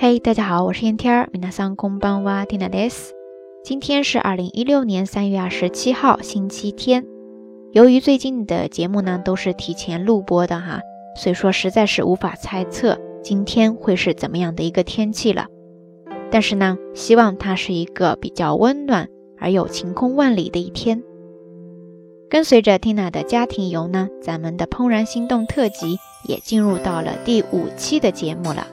嘿，大家好，我是燕天儿，米娜桑空邦哇蒂娜です。今天是二零一六年三月二十七号，星期天。由于最近的节目呢都是提前录播的哈，所以说实在是无法猜测今天会是怎么样的一个天气了。但是呢，希望它是一个比较温暖而又晴空万里的一天。跟随着 Tina 的家庭游呢，咱们的怦然心动特辑也进入到了第五期的节目了。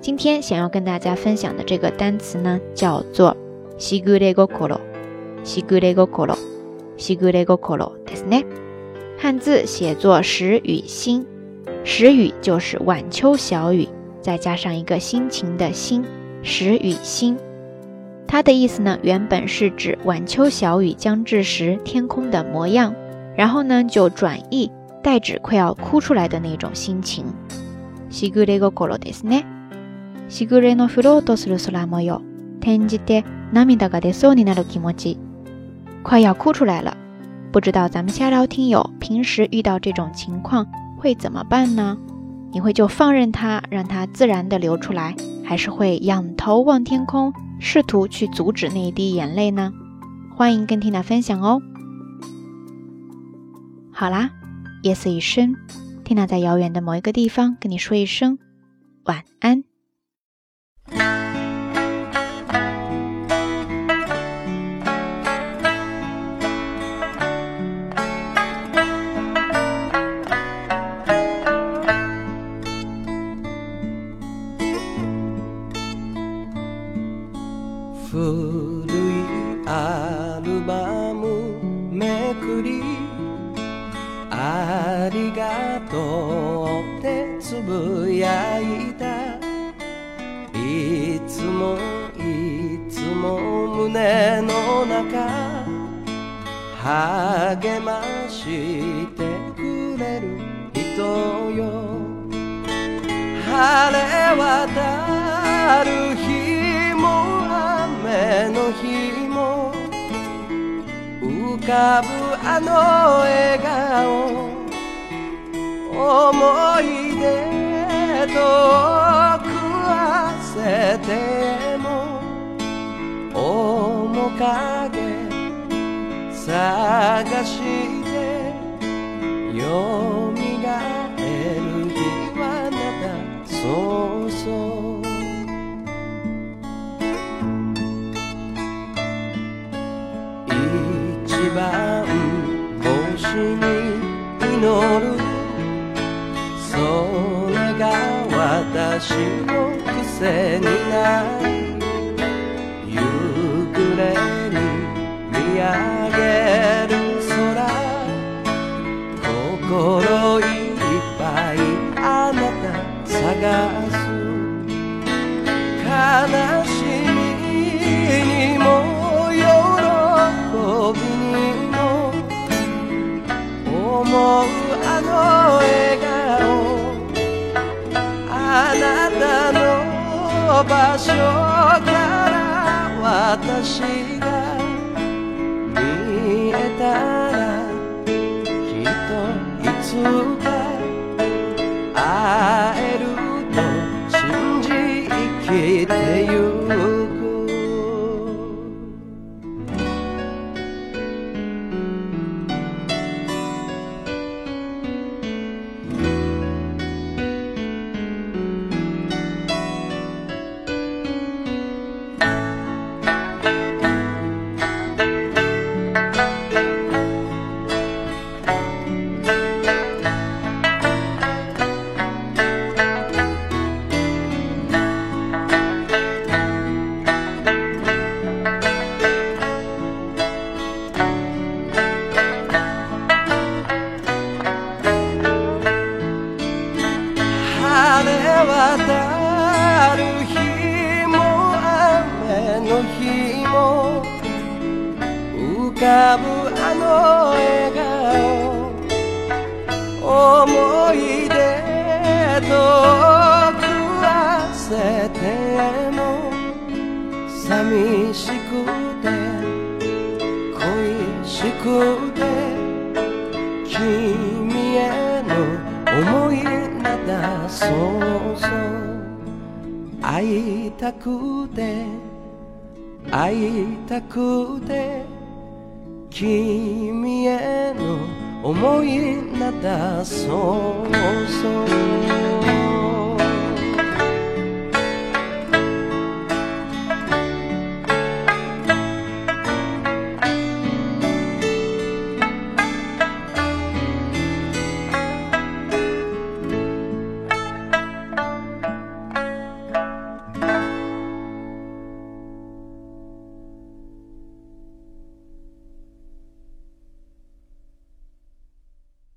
今天想要跟大家分享的这个单词呢，叫做西古雷ゴコロ，西古雷ゴコロ，西古雷ゴコロ，ですね。汉字写作时雨心，时雨就是晚秋小雨，再加上一个心情的心，时雨心。它的意思呢，原本是指晚秋小雨将至时天空的模样，然后呢就转译代指快要哭出来的那种心情。しぐれ心ですね。 しぐれのフロートする空模様、転じて涙が出そうになる気持ち。快要哭出来了，不知道咱们下聊听友平时遇到这种情况会怎么办呢？你会就放任它，让它自然的流出来，还是会仰头望天空？试图去阻止那一滴眼泪呢？欢迎跟缇娜分享哦。好啦，夜色已深，缇娜在遥远的某一个地方跟你说一声晚安。 古いアルバムめくりありがとうってつぶやいた。いつもいつも胸の中励ましてくれる人よ。晴れ渡る日ぶあの笑顔思い出と食わせても面影探してよに祈る。それが私の癖になり夕暮れに見上げげる空。心いっぱいあなた探す。所から私がたらきっといつか渡る日も雨の日も浮かぶあの笑顔思い出と食わせても寂しくて恋しくて。だそうそう。会いたくて会いたくて君への思いなだそうそう。